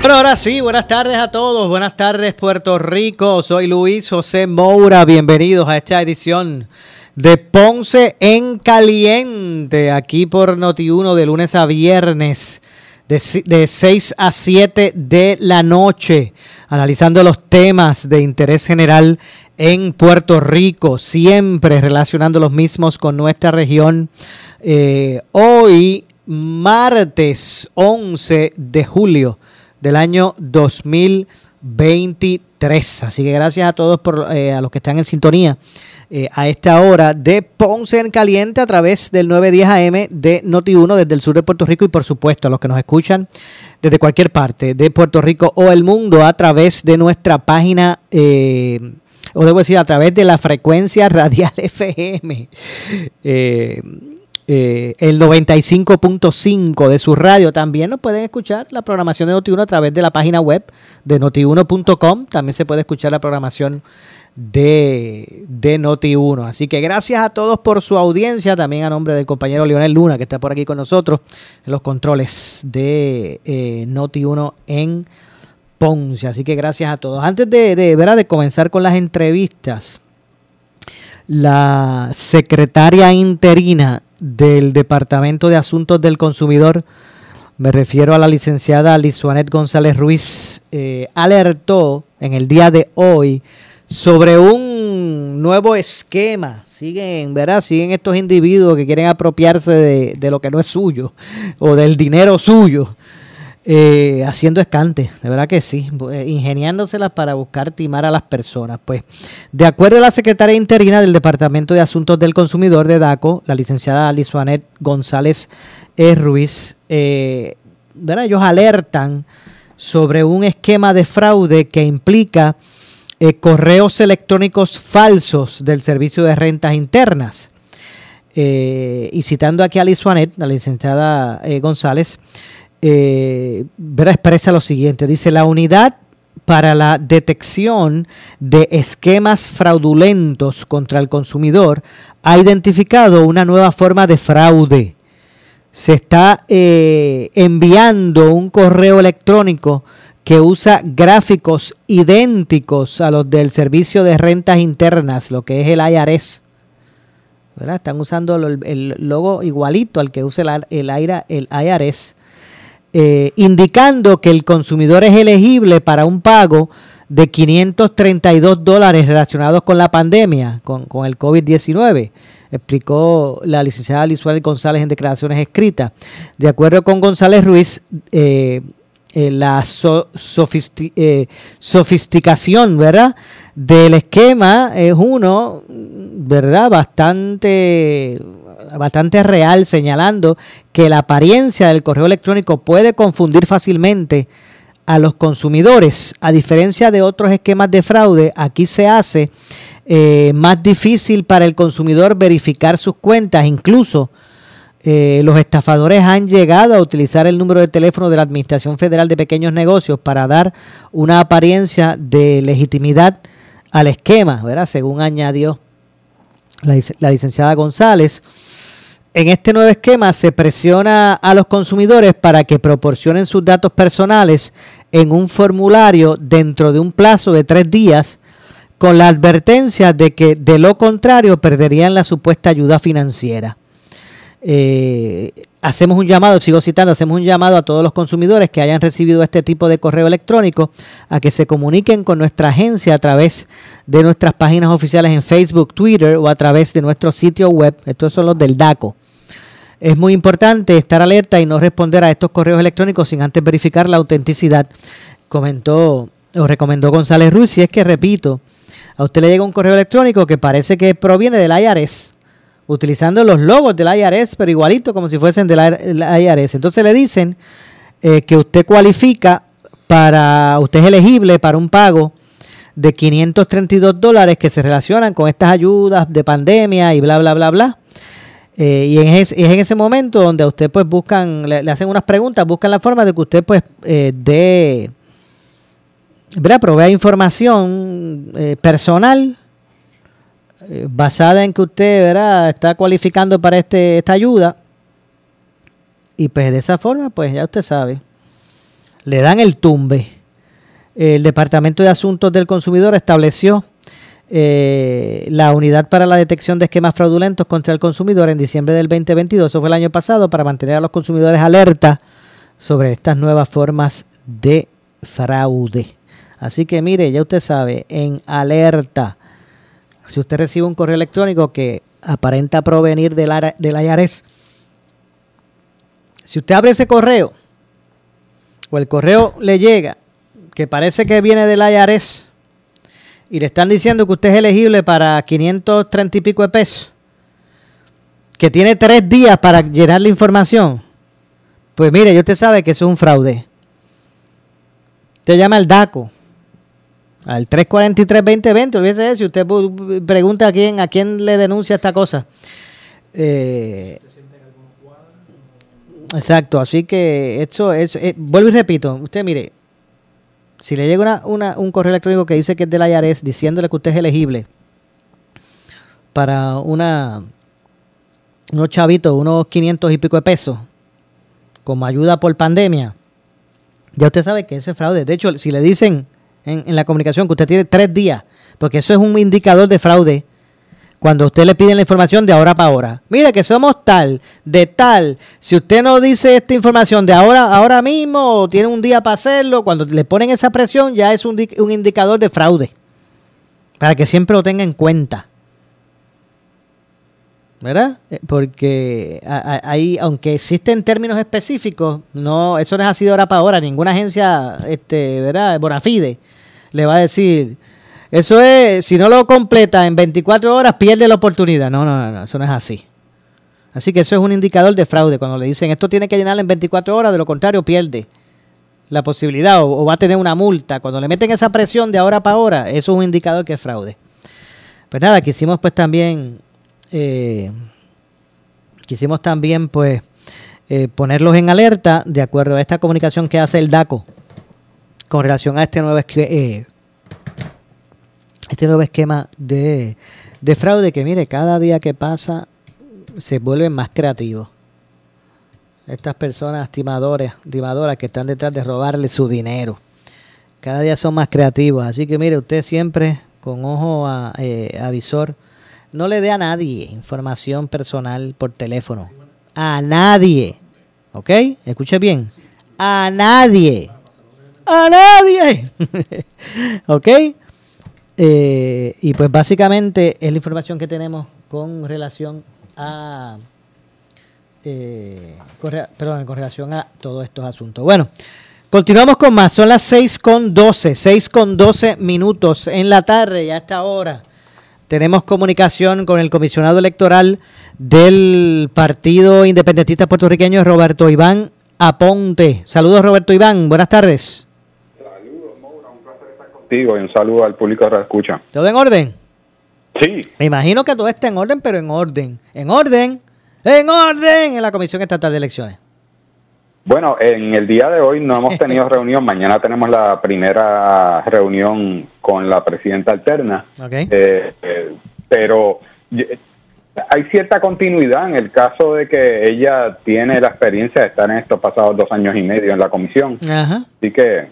Bueno, ahora sí, buenas tardes a todos, buenas tardes Puerto Rico, soy Luis José Moura, bienvenidos a esta edición de Ponce en Caliente, aquí por Noti1 de lunes a viernes, de, de 6 a 7 de la noche, analizando los temas de interés general en Puerto Rico, siempre relacionando los mismos con nuestra región. Eh, hoy, martes 11 de julio del año 2023. Así que gracias a todos, por, eh, a los que están en sintonía eh, a esta hora de Ponce en Caliente a través del 910 AM de Noti1 desde el sur de Puerto Rico y por supuesto a los que nos escuchan desde cualquier parte de Puerto Rico o el mundo a través de nuestra página, eh, o debo decir a través de la frecuencia radial FM. Eh, el 95.5 de su radio. También nos pueden escuchar la programación de Noti1 a través de la página web de notiuno.com. También se puede escuchar la programación de, de Noti1. Así que gracias a todos por su audiencia. También a nombre del compañero Leonel Luna, que está por aquí con nosotros en los controles de eh, Noti1 en Ponce. Así que gracias a todos. Antes de, de, ¿verdad? de comenzar con las entrevistas, la secretaria interina del Departamento de Asuntos del Consumidor, me refiero a la licenciada Lizuanet González Ruiz, eh, alertó en el día de hoy sobre un nuevo esquema. Siguen, ¿verdad? Siguen estos individuos que quieren apropiarse de, de lo que no es suyo o del dinero suyo. Eh, haciendo escante, de verdad que sí, eh, ingeniándoselas para buscar timar a las personas. Pues, de acuerdo a la secretaria interina del Departamento de Asuntos del Consumidor de DACO, la licenciada Lizuanet González e. Ruiz, eh, ¿verdad? ellos alertan sobre un esquema de fraude que implica eh, correos electrónicos falsos del Servicio de Rentas Internas. Eh, y citando aquí a Lizuanet, la licenciada González, eh, expresa lo siguiente. Dice, la unidad para la detección de esquemas fraudulentos contra el consumidor ha identificado una nueva forma de fraude. Se está eh, enviando un correo electrónico que usa gráficos idénticos a los del Servicio de Rentas Internas, lo que es el IRS. Están usando el, logo igualito al que usa el, el, el IRS eh, indicando que el consumidor es elegible para un pago de 532 dólares relacionados con la pandemia, con, con el COVID-19, explicó la licenciada Lizuel González en declaraciones escritas. De acuerdo con González Ruiz, eh, eh, la so, sofisti sofisticación, ¿verdad? Del esquema es uno, ¿verdad? Bastante bastante real señalando que la apariencia del correo electrónico puede confundir fácilmente a los consumidores. A diferencia de otros esquemas de fraude, aquí se hace eh, más difícil para el consumidor verificar sus cuentas. Incluso eh, los estafadores han llegado a utilizar el número de teléfono de la Administración Federal de Pequeños Negocios para dar una apariencia de legitimidad al esquema, ¿verdad? Según añadió la, la licenciada González. En este nuevo esquema se presiona a los consumidores para que proporcionen sus datos personales en un formulario dentro de un plazo de tres días con la advertencia de que de lo contrario perderían la supuesta ayuda financiera. Eh, hacemos un llamado, sigo citando, hacemos un llamado a todos los consumidores que hayan recibido este tipo de correo electrónico a que se comuniquen con nuestra agencia a través de nuestras páginas oficiales en Facebook, Twitter o a través de nuestro sitio web. Estos son los del DACO. Es muy importante estar alerta y no responder a estos correos electrónicos sin antes verificar la autenticidad, comentó o recomendó González Ruiz. Y es que, repito, a usted le llega un correo electrónico que parece que proviene del IRS, utilizando los logos del IRS, pero igualito como si fuesen del IRS. Entonces le dicen eh, que usted cualifica para usted es elegible para un pago de 532 dólares que se relacionan con estas ayudas de pandemia y bla, bla, bla, bla. Eh, y es, en ese momento donde usted pues buscan, le, hacen unas preguntas, buscan la forma de que usted pues eh, dé, ¿verdad? Provea información eh, personal eh, basada en que usted ¿verdad? está cualificando para este, esta ayuda. Y pues de esa forma, pues ya usted sabe, le dan el tumbe. El Departamento de Asuntos del Consumidor estableció eh, la unidad para la detección de esquemas fraudulentos contra el consumidor en diciembre del 2022, eso fue el año pasado, para mantener a los consumidores alerta sobre estas nuevas formas de fraude. Así que mire, ya usted sabe, en alerta. Si usted recibe un correo electrónico que aparenta provenir del, del si usted abre ese correo o el correo le llega que parece que viene del IRS y le están diciendo que usted es elegible para 530 y pico de pesos, que tiene tres días para llenar la información, pues mire, usted sabe que eso es un fraude. Usted llama al DACO al 343-2020, olvídese si usted pregunta a quién, a quién le denuncia esta cosa. Eh, exacto, así que esto es, eh, vuelvo y repito, usted mire, si le llega una, un correo electrónico que dice que es de la IARES diciéndole que usted es elegible para una unos chavitos, unos 500 y pico de pesos, como ayuda por pandemia, ya usted sabe que eso es fraude. De hecho, si le dicen en, la comunicación que usted tiene tres días, porque eso es un indicador de fraude. Cuando usted le pide la información de ahora para ahora. Mire que somos tal, de tal. Si usted no dice esta información de ahora, ahora mismo, o tiene un día para hacerlo, cuando le ponen esa presión ya es un, un indicador de fraude. Para que siempre lo tenga en cuenta. ¿Verdad? Eh, porque ahí, aunque existen términos específicos, no, eso no es así de hora para hora. Ninguna agencia, este, ¿verdad? Bonafide le va a decir, eso es, si no lo completa en 24 horas, pierde la oportunidad. No, no, no, eso no es así. Así que eso es un indicador de fraude. Cuando le dicen, esto tiene que llenar en 24 horas, de lo contrario, pierde la posibilidad o, va a tener una multa. Cuando le meten esa presión de ahora para ahora, eso es un indicador que es fraude. Pues nada, quisimos pues también eh, quisimos también pues eh, ponerlos en alerta de acuerdo a esta comunicación que hace el DACO con relación a este nuevo, eh, este nuevo esquema de, de fraude que mire, cada día que pasa se vuelven más creativos. Estas personas timadores, timadoras que están detrás de robarle su dinero. Cada día son más creativos. Así que mire, usted siempre con ojo a, eh, a visor no le dé a nadie información personal por teléfono. A nadie. ¿Ok? Escuche bien. A nadie. A nadie. ¿Ok? Eh, y pues básicamente es la información que tenemos con relación a... Eh, perdón, con relación a todos estos asuntos. Bueno, continuamos con más. Son las 6 con 12, 6 con 12 minutos en la tarde y a esta hora tenemos comunicación con el comisionado electoral del Partido Independentista Puertorriqueño, Roberto Iván Aponte. Saludos, Roberto Iván. Buenas tardes. Saludos, Maura. Un placer estar contigo y un saludo al público que escucha. ¿Todo en orden? Sí. Me imagino que todo está en orden, pero en orden. En orden. En orden en la Comisión Estatal de Elecciones. Bueno, en el día de hoy no hemos tenido reunión. Mañana tenemos la primera reunión con la presidenta alterna. Eh, eh, pero hay cierta continuidad en el caso de que ella tiene la experiencia de estar en estos pasados dos años y medio en la comisión. Así que,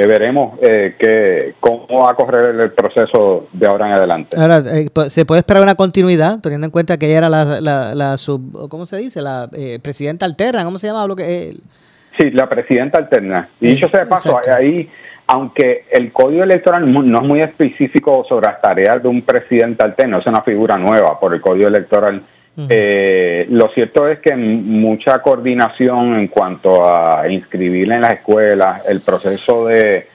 que veremos eh, que, cómo va a correr el proceso de ahora en adelante. Ahora, ¿se puede esperar una continuidad, teniendo en cuenta que ella era la, la, la sub, ¿cómo se dice? La presidenta alterna, ¿cómo se llama? Lo que, Sí, la presidenta alterna. Y dicho sea de paso, ahí aunque el código electoral no es muy específico sobre las tareas de un presidente alterno, es una figura nueva por el código electoral, eh, lo cierto es que mucha coordinación en cuanto a inscribirle en las escuelas, el proceso de,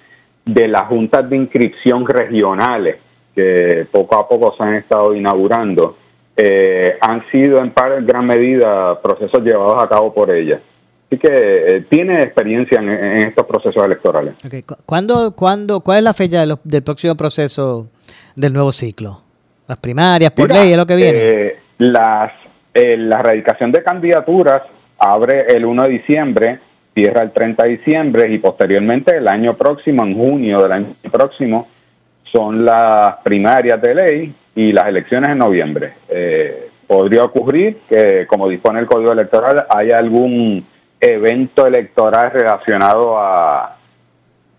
de las juntas de inscripción regionales, que poco a poco se han estado inaugurando, eh, han sido en gran medida procesos llevados a cabo por ella. Así que eh, tiene experiencia en, estos procesos electorales. Okay. ¿Cuándo, cuándo, ¿Cuál es la fecha del próximo proceso del nuevo ciclo? ¿Las primarias, por ley, es lo que viene? Eh, las, eh, la erradicación de candidaturas abre el 1 de diciembre, cierra el 30 de diciembre y posteriormente el año próximo, en junio del año próximo, son las primarias de ley y las elecciones en noviembre. podría ocurrir que, como dispone el Código Electoral, haya algún evento electoral relacionado a,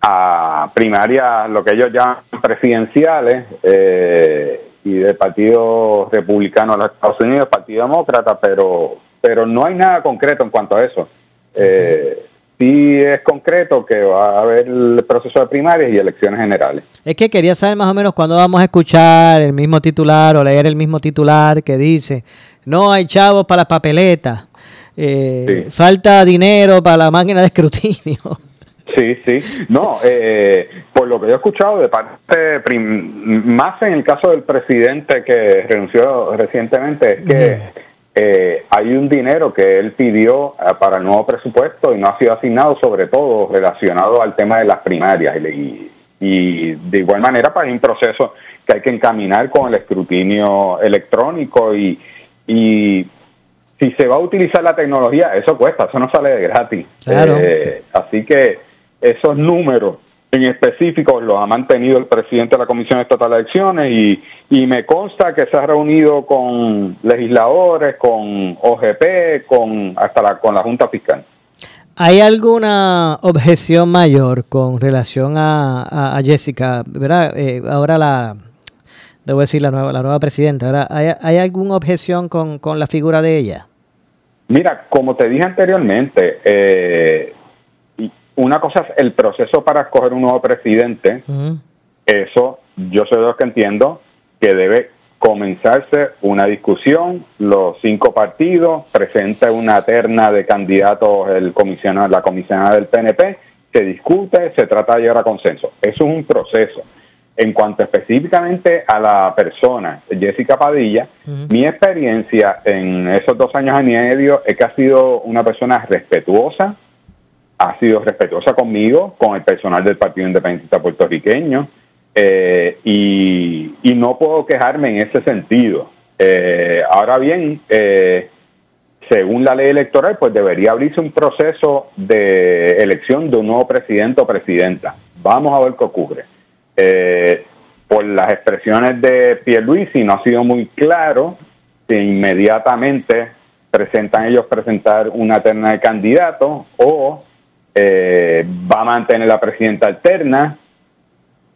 a primarias, lo que ellos llaman presidenciales, eh, y del Partido Republicano de los Estados Unidos, Partido Demócrata, pero, pero no hay nada concreto en cuanto a eso. Eh, sí es concreto que va a haber el proceso de primarias y elecciones generales. Es que quería saber más o menos cuándo vamos a escuchar el mismo titular o leer el mismo titular que dice, no hay chavos para las papeletas. Eh, falta dinero para la máquina de escrutinio. Sí, sí. No, eh, por lo que yo he escuchado de parte, más en el caso del presidente que renunció recientemente, es que eh, hay un dinero que él pidió para el nuevo presupuesto y no ha sido asignado, sobre todo relacionado al tema de las primarias. Y, y de igual manera, para pues, un proceso que hay que encaminar con el escrutinio electrónico y, y si se va a utilizar la tecnología, eso cuesta, eso no sale de gratis. Eh, así que esos números en específico los ha mantenido el presidente de la Comisión Estatal de Elecciones y, y me consta que se ha reunido con legisladores, con OGP, con hasta la, con la Junta Fiscal. ¿Hay alguna objeción mayor con relación a, Jessica? ¿verdad? Eh, ahora la, debo decir, la nueva, la nueva presidenta. ¿Hay, ¿Hay alguna objeción con, con la figura de ella? Mira, como te dije anteriormente, eh, una cosa es el proceso para escoger un nuevo presidente. Eso yo soy de los que entiendo que debe comenzarse una discusión, los cinco partidos, presenta una terna de candidatos el comisionado, la comisionada del PNP, se discute, se trata de llegar a consenso. Eso es un proceso. En cuanto específicamente a la persona, Jessica Padilla, mi experiencia en esos dos años y medio es que ha sido una persona respetuosa, ha sido respetuosa conmigo, con el personal del Partido Independiente puertorriqueño, eh, y, no puedo quejarme en ese sentido. Eh, ahora bien, eh, según la ley electoral, pues debería abrirse un proceso de elección de un nuevo presidente o presidenta. Vamos a ver qué ocurre eh, por las expresiones de Pierluisi no ha sido muy claro si inmediatamente presentan ellos presentar una terna de candidatos o eh, va a mantener la presidenta alterna.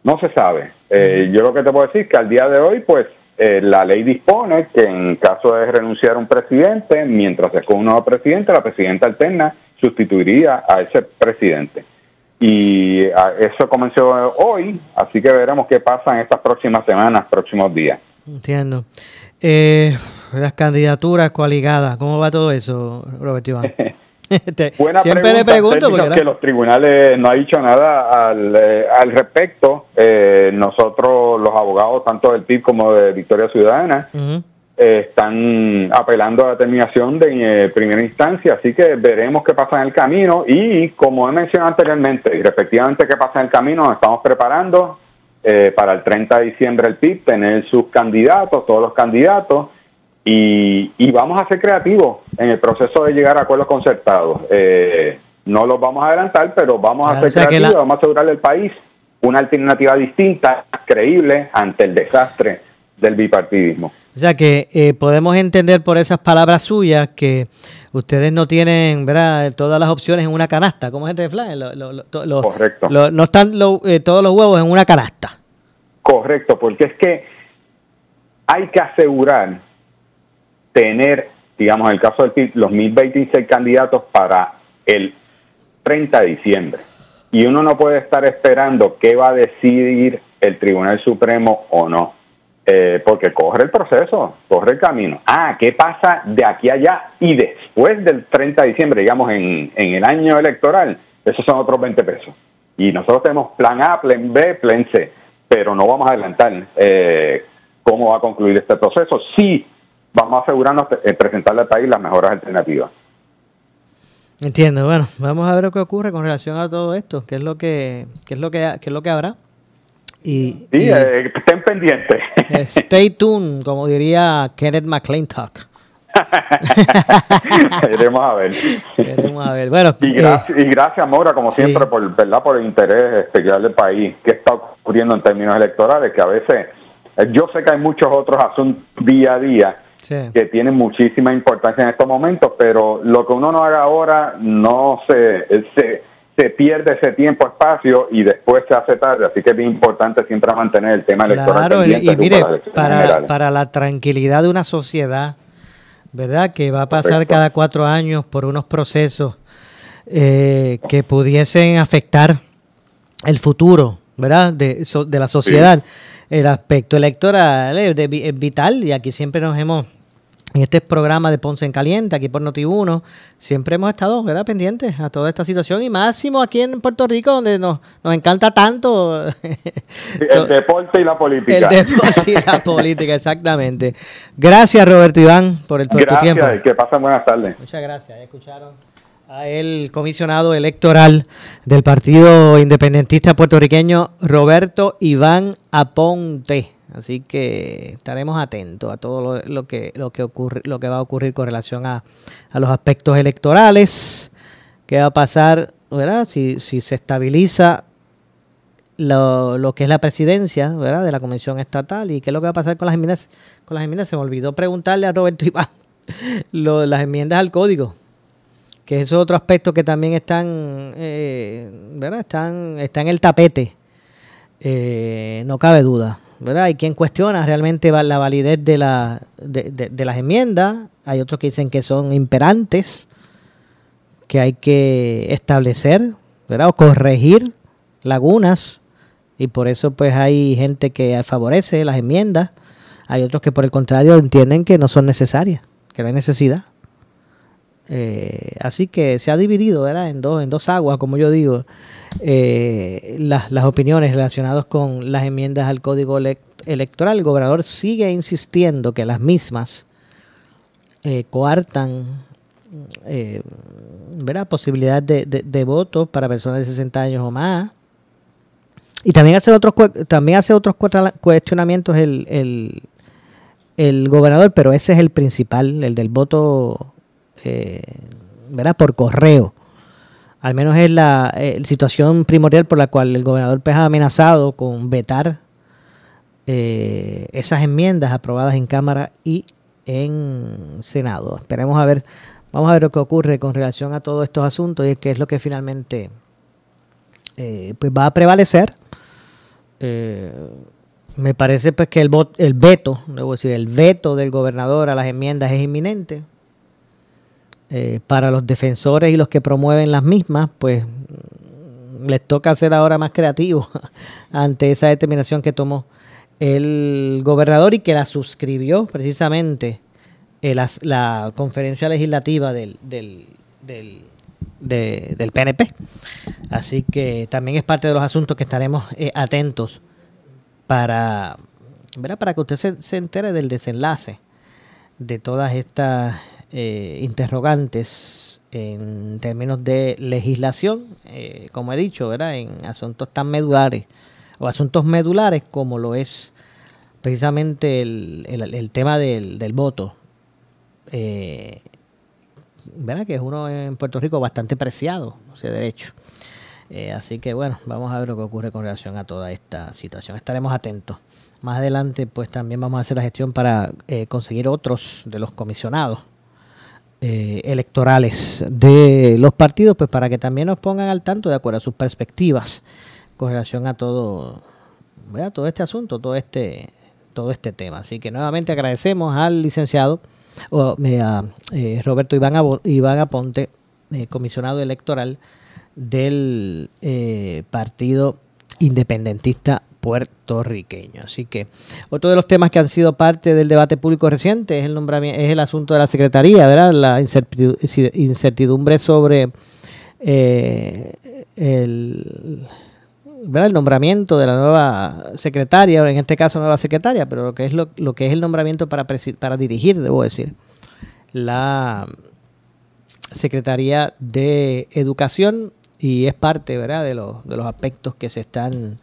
No se sabe. Eh, yo lo que te puedo decir es que al día de hoy, pues eh, la ley dispone que en caso de renunciar un presidente, mientras se escoge un nuevo presidente, la presidenta alterna sustituiría a ese presidente. Y ah, eso comenzó hoy, así que veremos qué pasa en estas próximas semanas, próximos días. Entiendo. Eh, las candidaturas coaligadas, ¿cómo va todo eso, Robert Iván? Buena Siempre le pregunto porque los tribunales no ha dicho nada al, eh, al respecto. Eh, nosotros, los abogados, tanto del PIB como de Victoria Ciudadana, están apelando a la determinación de eh, primera instancia, así que veremos qué pasa en el camino y como he mencionado anteriormente, y respectivamente qué pasa en el camino, nos estamos preparando eh, para el 30 de diciembre el PIB, tener sus candidatos, todos los candidatos, y, vamos a ser creativos en el proceso de llegar a acuerdos concertados. Eh, no los vamos a adelantar, pero vamos a ser creativos, vamos a asegurarle al país una alternativa distinta, creíble, ante el desastre del bipartidismo. O sea que eh, podemos entender por esas palabras suyas que ustedes no tienen ¿verdad? todas las opciones en una canasta, como es el refrán. Correcto. no están eh, todos los huevos en una canasta. Correcto, porque es que hay que asegurar tener, digamos, en el caso del los 1026 candidatos para el 30 de diciembre. Y uno no puede estar esperando qué va a decidir el Tribunal Supremo o no eh, porque corre el proceso, corre el camino. Ah, ¿qué pasa de aquí a allá y después del 30 de diciembre, digamos, en, en el año electoral? Esos son otros 20 pesos. Y nosotros tenemos plan A, plan B, plan C, pero no vamos a adelantar eh, cómo va a concluir este proceso. Sí, vamos a asegurarnos de presentarle al país las mejores alternativas. Entiendo, bueno, vamos a ver que ocurre con relación a todo esto, qué es lo que, qué es lo que, qué es lo que habrá. Y, sí, eh, estén pendientes. Stay tuned, como diría Kenneth McClintock. Iremos a ver. a ver. Bueno, y, gracias, y gracias, Maura, como siempre, por, ¿verdad? por el interés especial del país que está ocurriendo en términos electorales, que a veces eh, yo sé que hay muchos otros asuntos día a día que tienen muchísima importancia en estos momentos, pero lo que uno no haga ahora no se, se, se pierde ese tiempo, espacio y después se hace tarde. Así que es bien importante siempre mantener el tema electoral. Claro, y mire, para, para la tranquilidad de una sociedad, ¿verdad? Que va a pasar cada cuatro años por unos procesos eh, que pudiesen afectar el futuro, ¿verdad? De, de la sociedad. El aspecto electoral es vital y aquí siempre nos hemos en este programa de Ponce en Caliente, aquí por Noti1, siempre hemos estado ¿verdad? pendientes a toda esta situación y máximo aquí en Puerto Rico, donde nos, nos encanta tanto. el deporte y la política. El deporte y la política, exactamente. Gracias, Roberto Iván, por, el, por tu tiempo. Gracias, que pasen buenas tardes. Muchas gracias. Escucharon a el comisionado electoral del Partido Independentista Puertorriqueño, Roberto Iván Aponte. Así que estaremos atentos a todo lo, que lo que va a ocurrir con relación a, los aspectos electorales. ¿Qué va a pasar, verdad? Si, se estabiliza lo, que es la presidencia, ¿verdad? De la Comisión Estatal y qué es lo que va a pasar con las enmiendas. Con las enmiendas se me olvidó preguntarle a Roberto Iván las enmiendas al código, que es otro aspecto que también están, eh, ¿verdad? Están, está en el tapete. Eh, no cabe duda. Hay quien cuestiona realmente la validez de, la, de, las enmiendas, hay otros que dicen que son imperantes, que hay que establecer, ¿verdad? O corregir lagunas, y por eso pues hay gente que favorece las enmiendas, hay otros que por el contrario entienden que no son necesarias, que no hay necesidad. Eh, así que se ha dividido ¿verdad? En, dos, en dos aguas, como yo digo, eh, las, las, opiniones relacionadas con las enmiendas al código electoral. El gobernador sigue insistiendo que las mismas eh, coartan eh, posibilidad de, de, voto para personas de 60 años o más. Y también hace otros, también hace otros cuestionamientos el, el, el gobernador, pero ese es el principal, el del voto eh, ¿verdad? por correo. Al menos es la eh, situación primordial por la cual el gobernador pues, ha amenazado con vetar eh, esas enmiendas aprobadas en Cámara y en Senado. Esperemos a ver, vamos a ver lo que ocurre con relación a todos estos asuntos y qué es lo que finalmente pues va a prevalecer. me parece pues que el, el veto, debo decir, el veto del gobernador a las enmiendas es inminente. Eh, para los defensores y los que promueven las mismas, pues mm, les toca ser ahora más creativos ante esa determinación que tomó el gobernador y que la suscribió precisamente eh, la, conferencia legislativa del, del, del, PNP. Así que también es parte de los asuntos que estaremos eh, atentos para, para que usted se, se entere del desenlace de todas estas eh, interrogantes en términos de legislación, eh, como he dicho, ¿verdad? en asuntos tan medulares o asuntos medulares como lo es precisamente el, tema del, voto, eh, ¿verdad? que es uno en Puerto Rico bastante preciado, ese derecho. así que bueno, vamos a ver lo que ocurre con relación a toda esta situación. Estaremos atentos. Más adelante, pues también vamos a hacer la gestión para conseguir otros de los comisionados eh, electorales de los partidos, pues para que también nos pongan al tanto de acuerdo a sus perspectivas con relación a todo, todo este asunto, todo este, todo este tema. Así que nuevamente agradecemos al licenciado o, a, eh, Roberto Iván, Iván Aponte, eh, comisionado electoral del Partido Independentista puertorriqueño. Así que otro de los temas que han sido parte del debate público reciente es el nombramiento, es el asunto de la secretaría, ¿verdad? La incertidumbre sobre eh, el, ¿verdad? el nombramiento de la nueva secretaria, en este caso nueva secretaria, pero lo que es lo, que es el nombramiento para para dirigir, debo decir, la Secretaría de Educación y es parte ¿verdad? De, los, de los aspectos que se están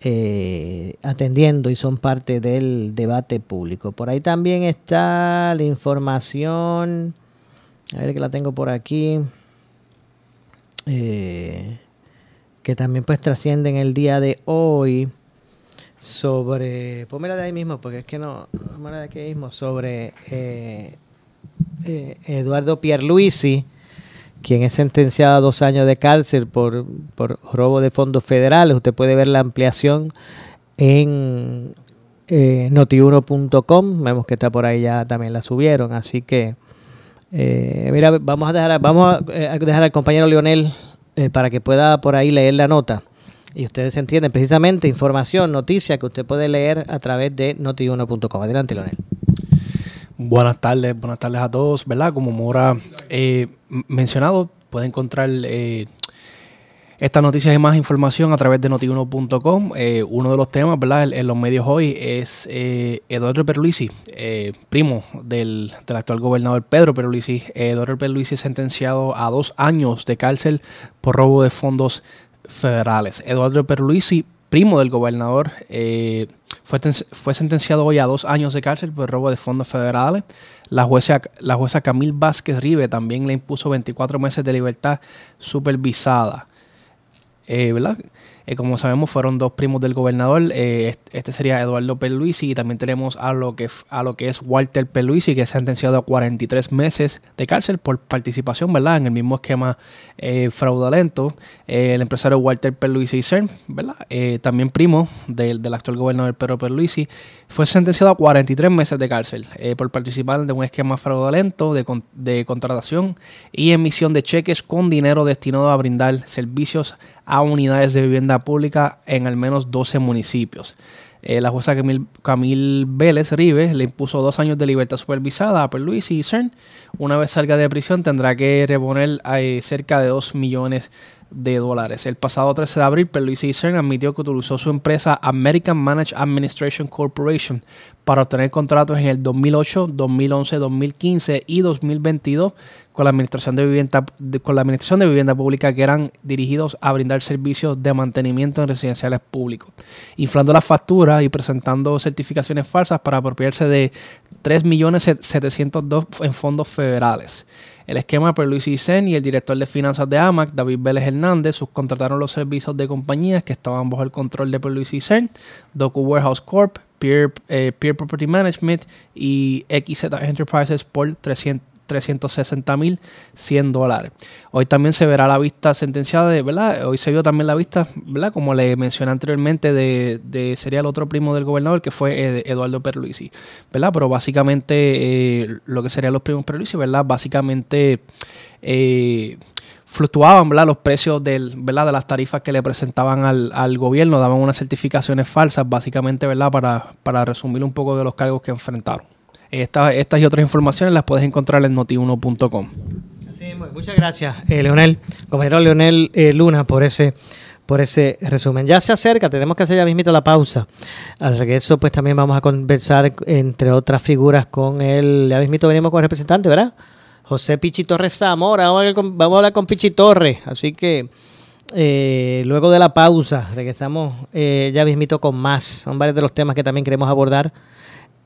eh, atendiendo y son parte del debate público. Por ahí también está la información, a ver que la tengo por aquí, eh, que también pues trasciende en el día de hoy sobre, de ahí mismo, porque es que no, pónmela de aquí mismo, sobre eh, eh, Eduardo Pierluisi, quien es sentenciado a dos años de cárcel por, robo de fondos federales. Usted puede ver la ampliación en eh, notiuno.com. Vemos que está por ahí ya también la subieron. Así que, eh, mira, vamos a dejar, vamos a, dejar al compañero Leonel para que pueda por ahí leer la nota. Y ustedes entienden precisamente información, noticia que usted puede leer a través de notiuno.com. Adelante, Leonel. Buenas tardes, buenas tardes a todos, ¿verdad? Como Mora eh, mencionado, puede encontrar eh, estas noticias y más información a través de notiuno.com. Eh, uno de los temas, ¿verdad? En, los medios hoy es eh, Eduardo Perluisi, primo del, del, actual gobernador Pedro Perluisi. Eduardo Perluisi es sentenciado a dos años de cárcel por robo de fondos federales. Eduardo Perluisi primo del gobernador, eh, fue, fue, sentenciado hoy a dos años de cárcel por robo de fondos federales. La jueza, la jueza Camil Vázquez Rive también le impuso 24 meses de libertad supervisada. Eh, ¿verdad? Eh, como sabemos, fueron dos primos del gobernador. Eh, este sería Eduardo Perluisi y también tenemos a lo que, a lo que es Walter Perluisi, que es sentenciado a 43 meses de cárcel por participación, ¿verdad? En el mismo esquema fraudulento. el empresario Walter Perluisi CERN, ¿verdad? también primo del, actual gobernador Pedro Perluisi, fue sentenciado a 43 meses de cárcel por participar de un esquema fraudulento de, de contratación y emisión de cheques con dinero destinado a brindar servicios a unidades de vivienda pública en al menos 12 municipios. Eh, la jueza Camil, Vélez Rives le impuso dos años de libertad supervisada a Perluisi y CERN. Una vez salga de prisión tendrá que reponer eh, cerca de 2 millones de dólares. El pasado 13 de abril, Perluisi CERN admitió que utilizó su empresa American Managed Administration Corporation para obtener contratos en el 2008, 2011, 2015 y 2022 con la administración de vivienda con la administración de vivienda pública que eran dirigidos a brindar servicios de mantenimiento en residenciales públicos, inflando las facturas y presentando certificaciones falsas para apropiarse de 3.702.000 en fondos federales. El esquema por Luis Isen y el director de finanzas de AMAC, David Vélez Hernández, subcontrataron los servicios de compañías que estaban bajo el control de Luis Isen, Docu Warehouse Corp, Peer, eh, Property Management y XZ Enterprises por 300 360 mil 100 dólares. Hoy también se verá la vista sentenciada de, ¿verdad? Hoy se vio también la vista, ¿verdad? Como le mencioné anteriormente, de, sería el otro primo del gobernador, que fue Eduardo Perluisi, ¿verdad? Pero básicamente eh, lo que serían los primos Perluisi, ¿verdad? Básicamente... Eh, fluctuaban ¿verdad? los precios del, ¿verdad? de las tarifas que le presentaban al, al, gobierno, daban unas certificaciones falsas, básicamente ¿verdad? Para, para resumir un poco de los cargos que enfrentaron. Estas, estas y otras informaciones las puedes encontrar en notiuno.com. Sí, muchas gracias, eh, Leonel, compañero Leonel eh, Luna, por ese por ese resumen. Ya se acerca, tenemos que hacer ya mismito la pausa. Al regreso, pues también vamos a conversar, entre otras figuras, con el, ya mismito venimos con el representante, ¿verdad? José Pichi Torres Zamora, vamos a hablar con, vamos a con Pichi Torres, así que eh, luego de la pausa regresamos eh, ya mismito con más. Son varios de los temas que también queremos abordar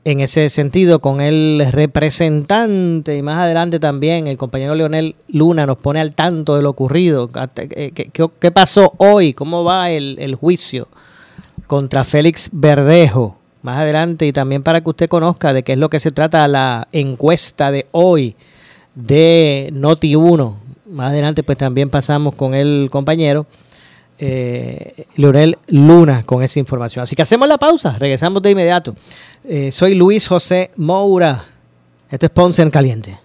en ese sentido con el representante y más adelante también el compañero Leonel Luna nos pone al tanto de lo ocurrido. Eh, ¿Qué, pasó hoy? ¿Cómo va el, juicio contra Félix Verdejo? Más adelante y también para que usted conozca de qué es lo que se trata la encuesta de hoy de Noti1. Más adelante pues también pasamos con el compañero eh, Leonel Luna con esa información. Así que hacemos la pausa, regresamos de inmediato. Eh, soy Luis José Moura. Esto es Ponce en Caliente.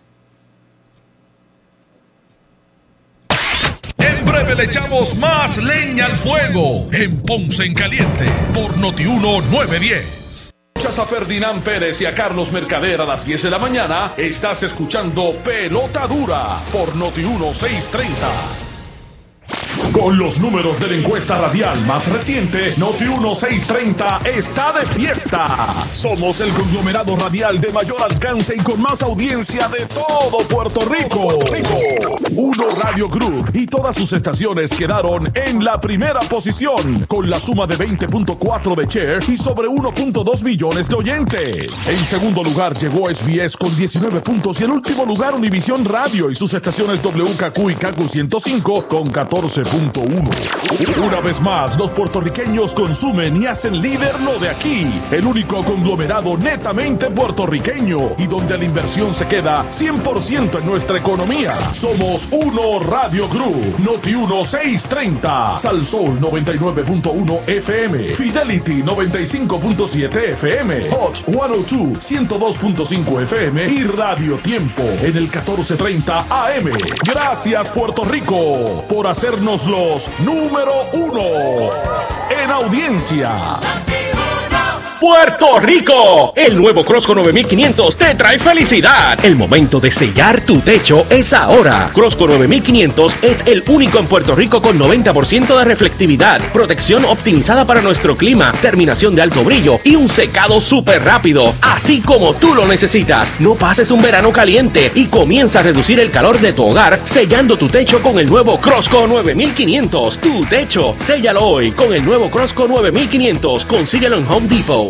En breve le echamos más leña al fuego en Ponce en Caliente por Notiuno 910. Escuchas a Ferdinand Pérez y a Carlos Mercader a las 10 de la mañana. Estás escuchando Pelota Dura por Noti 1630. Con los números de la encuesta radial más reciente, Noti 1630 está de fiesta. Somos el conglomerado radial de mayor alcance y con más audiencia de todo Puerto Rico. Uno Radio Group y todas sus estaciones quedaron en la primera posición con la suma de 20.4 de share y sobre 1.2 millones de oyentes. En segundo lugar llegó SBS con 19 puntos y en último lugar Univisión Radio y sus estaciones WKQ y KQ105 con 14 100.1. Una vez más, los puertorriqueños consumen y hacen líder lo de aquí, el único conglomerado netamente puertorriqueño y donde la inversión se queda 100% en nuestra economía. Somos Uno Radio Group, Noti 1630, Salsol 99.1 FM, Fidelity 95.7 FM, Hot 102 102.5 FM y Radio Tiempo en el 1430 AM. Gracias Puerto Rico por hacernos los número uno en audiencia. Puerto Rico. El nuevo Crosco 9500 te trae felicidad. El momento de sellar tu techo es ahora. Crosco 9500 es el único en Puerto Rico con 90% de reflectividad, protección optimizada para nuestro clima, terminación de alto brillo y un secado súper rápido, así como tú lo necesitas. No pases un verano caliente y comienza a reducir el calor de tu hogar sellando tu techo con el nuevo Crosco 9500. Tu techo, séllalo hoy con el nuevo Crosco 9500. Consíguelo en Home Depot.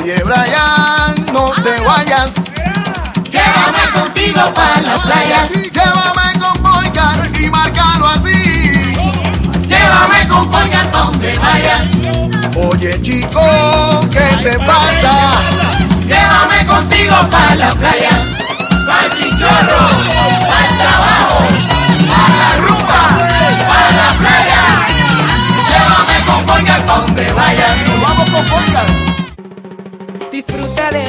Oye, Brian, no te vayas. Llévame contigo para la playa. Llévame con Boycar y márcalo así. Llévame con Boycar donde vayas. Oye, chico, ¿qué te pasa? Llévame contigo para la playa. Para chichorro, para trabajo, para la rumba, para la playa. Llévame con Boycar donde vayas. Vamos con Boycar.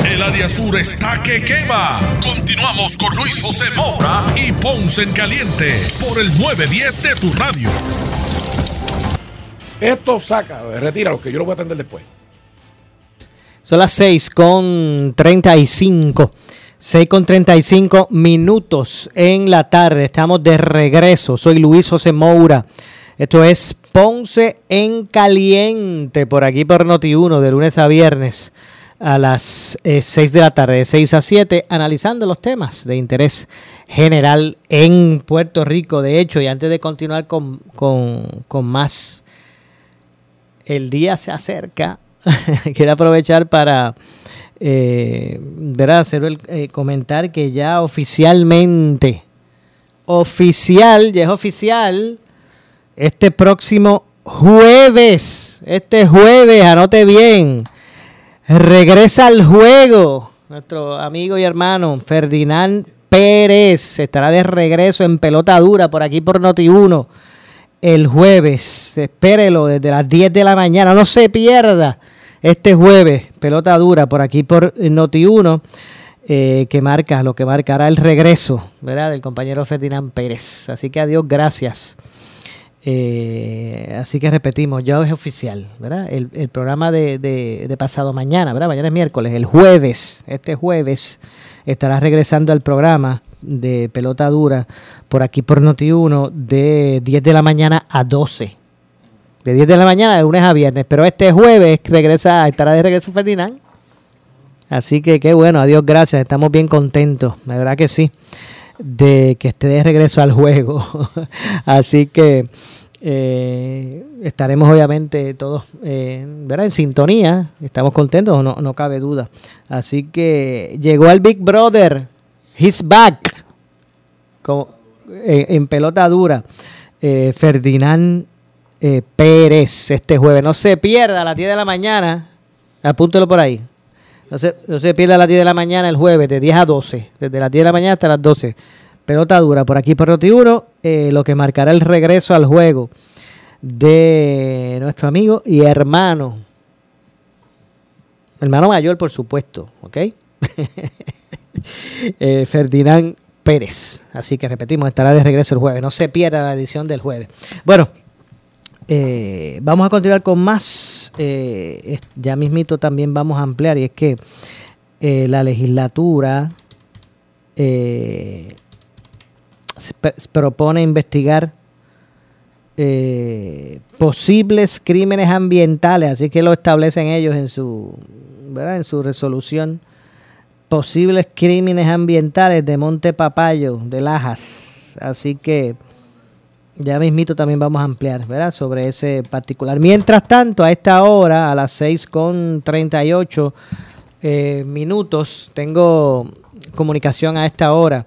El área sur está que quema. Continuamos con Luis José Moura y Ponce en Caliente por el 910 de tu radio. Esto saca, retira lo que yo lo voy a atender después. Son las 6 con 35. 6 con 35 minutos en la tarde. Estamos de regreso. Soy Luis José Moura. Esto es Ponce en Caliente por aquí por Noti1 de lunes a viernes a las 6 eh, de la tarde, de 6 a 7, analizando los temas de interés general en Puerto Rico. De hecho, y antes de continuar con, con más, el día se acerca. Quiero aprovechar para eh, hacer el, eh, comentar que ya oficialmente, oficial, ya es oficial, este próximo jueves, este jueves, anote bien, Regresa al juego nuestro amigo y hermano Ferdinand Pérez. Estará de regreso en pelota dura por aquí por Noti1 el jueves. Espérelo desde las 10 de la mañana. No se pierda este jueves, pelota dura por aquí por Noti1. Eh, que marca lo que marcará el regreso ¿verdad? del compañero Ferdinand Pérez. Así que adiós, gracias. Eh, así que repetimos, ya es oficial, ¿verdad? El, programa de, pasado mañana, ¿verdad? Mañana es miércoles, el jueves, este jueves, estará regresando al programa de pelota dura por aquí por Noti1 de 10 de la mañana a 12. De 10 de la mañana de lunes a viernes, pero este jueves regresa, estará de regreso Ferdinand. Así que qué bueno, adiós, gracias, estamos bien contentos, la verdad que sí de que esté de regreso al juego. Así que eh, estaremos obviamente todos eh, en sintonía, estamos contentos, no, no cabe duda. Así que llegó el Big Brother, he's back, en, pelota dura, eh, Ferdinand Pérez este jueves. No se pierda a las 10 de la mañana, apúntelo por ahí. No se, no se pierda a las 10 de la mañana el jueves, de 10 a 12. Desde las 10 de la mañana hasta las 12. Pelota dura por aquí por Noti 1, eh, lo que marcará el regreso al juego de nuestro amigo y hermano. Hermano mayor, por supuesto, ¿ok? Eh, Ferdinand Pérez. Así que repetimos, estará de regreso el jueves. No se pierda la edición del jueves. Bueno, eh, vamos a continuar con más. Eh, ya mismito también vamos a ampliar y es que eh, la legislatura propone investigar posibles crímenes ambientales, así que lo establecen ellos en su, en su resolución. Posibles crímenes ambientales de Monte Papayo, de Lajas. Así que ya mismito también vamos a ampliar, ¿verdad? Sobre ese particular. Mientras tanto, a esta hora, a las 6 con 38 eh, minutos, tengo comunicación a esta hora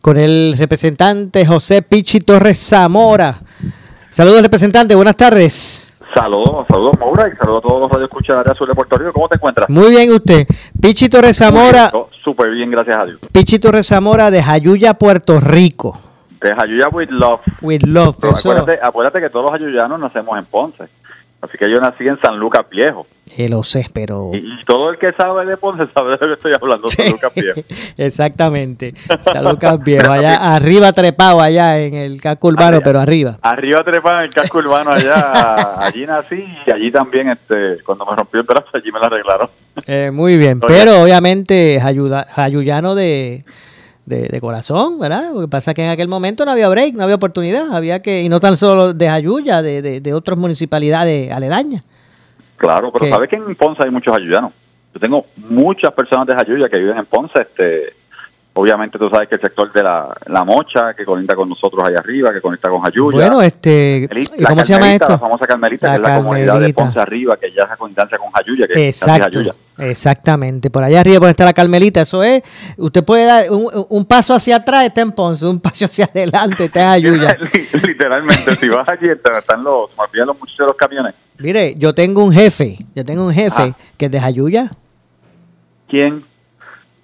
con el representante José Pichi Torres Zamora. Saludos, representante, buenas tardes. Saludos, saludos Maura y saludos a todos los radioescuchas de Área Sur de Puerto Rico. ¿Cómo te encuentras? Muy bien, usted. Pichi Torres Zamora. Súper bien, gracias a Dios. Pichi Torres Zamora de Jayuya, Puerto Rico. De Jayuya with love. With love, acuérdate, acuérdate, que todos los ayuyanos nacemos en Ponce. Así que yo nací en San Lucas Viejo. Eh, lo sé, pero... Y, todo el que sabe de Ponce sabe de lo que estoy hablando, San Lucas Viejo. Exactamente, San Lucas Viejo, allá arriba trepado, allá en el casco urbano, pero arriba. Arriba trepado en el casco urbano, allá, allí nací y allí también, este, cuando me rompió el brazo, allí me lo arreglaron. Eh, muy bien, pero obviamente Jayuyano de de, corazón, ¿verdad? Lo que pasa es que en aquel momento no había break, no había oportunidad, había que, y no tan solo de Ayuya, de, de, de otras municipalidades aledañas. Claro, pero ¿sabes que en Ponce hay muchos ayuyanos? Yo tengo muchas personas de Ayuya que viven en Ponce, este, Obviamente tú sabes que el sector de la, la Mocha, que conecta con nosotros ahí arriba, que conecta con Ayuya. Bueno, este, ¿cómo se llama esto? La famosa Carmelita, que es la comunidad de Ponce arriba, que ya es constancia con Ayuya, que Exacto, es Exactamente, por allá arriba por está la Carmelita, eso es, usted puede dar un, un, paso hacia atrás, está en Ponce, un paso hacia adelante, está en Ayuya. Literalmente, si vas allí, están los, me los muchachos de los camiones. Mire, yo tengo un jefe, yo tengo un jefe ah. que es de Ayuya. ¿Quién?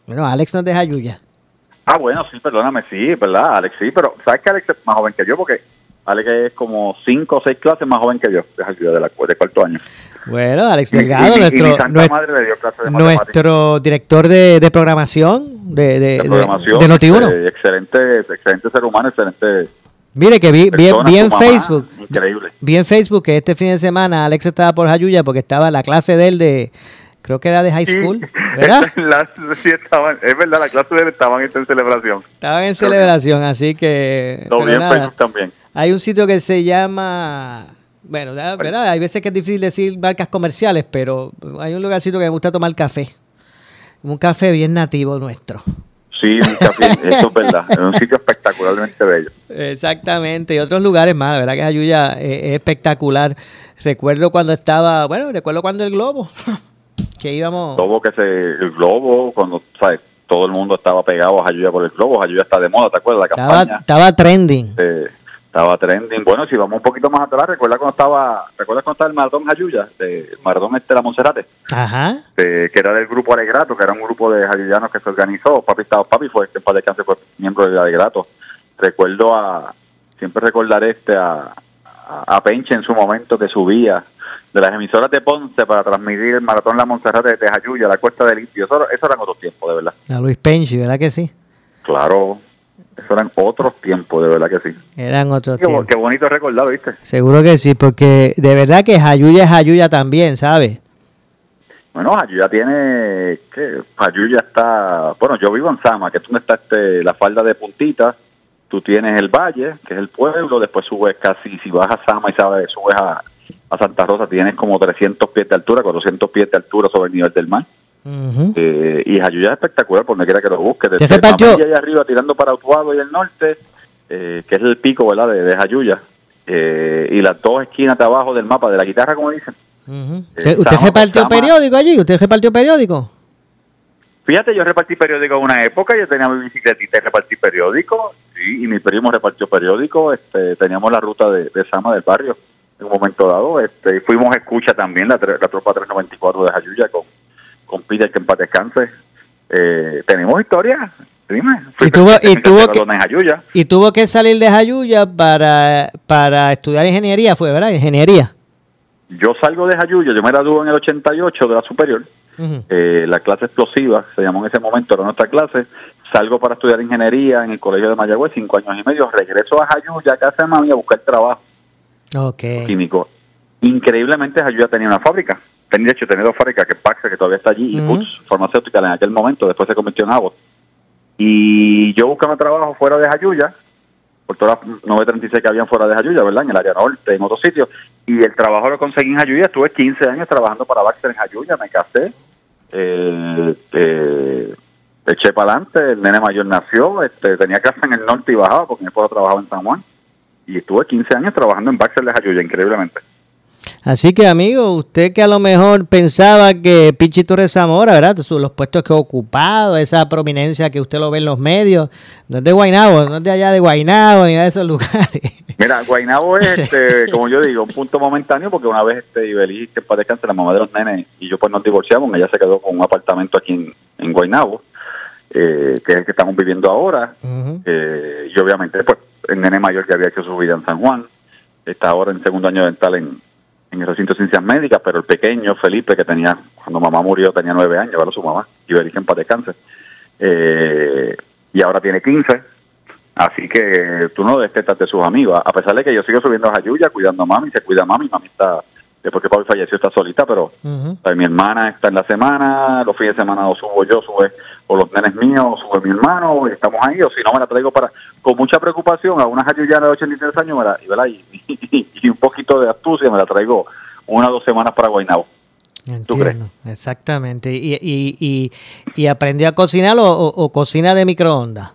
Bueno, Alex no es de Ayuya. Ah, bueno, sí, perdóname, sí, ¿verdad, Alex? Sí, pero ¿sabes que Alex es más joven que yo? Porque Alex es como cinco o seis clases más joven que yo, de, la, de cuarto año. Bueno, Alex Delgado, nuestro, nuestro, director de, programación de, de, de, Noti1. Eh, excelente, excelente ser humano, excelente. Mire que vi, vi, en Facebook, increíble. vi en Facebook que este fin de semana Alex estaba por Jayuya porque estaba la clase de él de, creo que era de high school, ¿verdad? sí, estaban, es verdad, la clase de él estaban en celebración. Estaban en celebración, así que... Lo vi en Facebook también. Hay un sitio que se llama bueno, ¿verdad? Hay veces que es difícil decir marcas comerciales, pero hay un lugarcito que me gusta tomar café. Un café bien nativo nuestro. Sí, un café, eso es verdad. Es un sitio espectacularmente bello. Exactamente, y otros lugares más, la verdad que Ayuya es, espectacular. Recuerdo cuando estaba, bueno, recuerdo cuando el globo, que íbamos... Globo que se, el globo, cuando, ¿sabes? Todo el mundo estaba pegado a Ayuya por el globo, Ayuya está de moda, ¿te acuerdas? La campaña. Estaba trending. Estaba trending. Bueno, si vamos un poquito más atrás, recuerda cuando estaba, ¿recuerdas cuando estaba el Maratón Jayuya? De, el Maratón este de la Monserrate. Ajá. que era del grupo Alegrato, que era un grupo de jayuyanos que se organizó. Papi estaba, papi fue, en paz descanse, fue miembro de Alegrato. Recuerdo a, siempre recordaré este a, a, Penche en su momento que subía de las emisoras de Ponce para transmitir el Maratón La Monserrate de Jayuya, la Cuesta del Limpio. Eso, eso eran otros tiempos, de verdad. A Luis Penche, ¿verdad que sí? Claro, eso eran otros tiempos, de verdad que sí. Eran otros qué, tiempos. Qué bonito recordar, ¿viste? Seguro que sí, porque de verdad que Jayuya es Jayuya también, ¿sabes? Bueno, Jayuya tiene, que Jayuya está, bueno, yo vivo en Sama, que es donde está este, la falda de puntita, tú tienes el valle, que es el pueblo, después subes casi, si vas a Sama y sabes, subes a, a Santa Rosa, tienes como 300 pies de altura, 400 pies de altura sobre el nivel del mar. Eh, y Jayuya es espectacular, por donde quiera que lo busque. Desde allá arriba, tirando para Utuado y el norte, eh, que es el pico ¿verdad? de, de Jayuya. Eh, y las dos esquinas de abajo del mapa de la guitarra, como dicen. ¿Usted, repartió periódico allí? ¿Usted repartió periódico? Fíjate, yo repartí periódico en una época, yo tenía mi bicicletita y repartí periódico, sí, y mi primo repartió periódico, este, teníamos la ruta de, de Sama del barrio en un momento dado, este, y fuimos escucha también la, la tropa 394 de Jayuya con, con Peter que en paz descanse. Eh, tenemos historia, dime. Y tuvo, y, tuvo que, y tuvo que salir de Jayuya para, para estudiar ingeniería, fue, ¿verdad? Ingeniería. Yo salgo de Jayuya, yo me gradué en el 88 de la superior, eh, la clase explosiva, se llamó en ese momento, era nuestra clase, salgo para estudiar ingeniería en el colegio de Mayagüez, cinco años y medio, regreso a Jayuya, casa de mami, a buscar trabajo okay. químico. Increíblemente Jayuya tenía una fábrica, de hecho tenía dos fábricas, que Paxa, que todavía está allí, y Boots farmacéutica en aquel momento, después se convirtió en Abbott. Y yo buscaba trabajo fuera de Jayuya, por todas las 936 que habían fuera de Jayuya, ¿verdad? En el área norte, en otros sitios. Y el trabajo lo conseguí en Jayuya. Estuve 15 años trabajando para Baxter en Jayuya, me casé. Eh, eh, eché para adelante, el nene mayor nació, este, tenía casa en el norte y bajaba porque mi esposa trabajaba en San Juan. Y estuve 15 años trabajando en Baxter de Jayuya, increíblemente. Así que, amigo, usted que a lo mejor pensaba que Pichi Torres Zamora, ¿verdad? Los puestos que ha ocupado, esa prominencia que usted lo ve en los medios, no es de Guainabo, no es de allá de Guainabo ni de esos lugares. Mira, Guainabo es, este, como yo digo, un punto momentáneo porque una vez este Ibelí, que para descansar, la mamá de los nenes, y yo pues nos divorciamos, ella se quedó con un apartamento aquí en, en Guainabo, eh, que es el que estamos viviendo ahora, eh, y obviamente pues el nene mayor que había hecho su vida en San Juan, está ahora en segundo año dental en en el recinto de ciencias médicas, pero el pequeño Felipe, que tenía, cuando mamá murió, tenía nueve años, ¿verdad? Su mamá, y en paz de cáncer. Eh, y ahora tiene 15. Así que tú no destetas de sus amigos. A pesar de que yo sigo subiendo a Jayuya, cuidando a mami, se cuida a mami, mami está después que Pablo falleció está solita, pero mi hermana está en la semana, los fines de semana lo subo yo, sube o los nenes míos, sube mi hermano, y estamos ahí, o si no me la traigo para, con mucha preocupación, a una jayuyana de 83 años, me la, y, y, y, un poquito de astucia me la traigo una o dos semanas para Guaynabo. ¿Tú crees? Exactamente. ¿Y, y, y, y aprendió a cocinar o, o, cocina de microondas?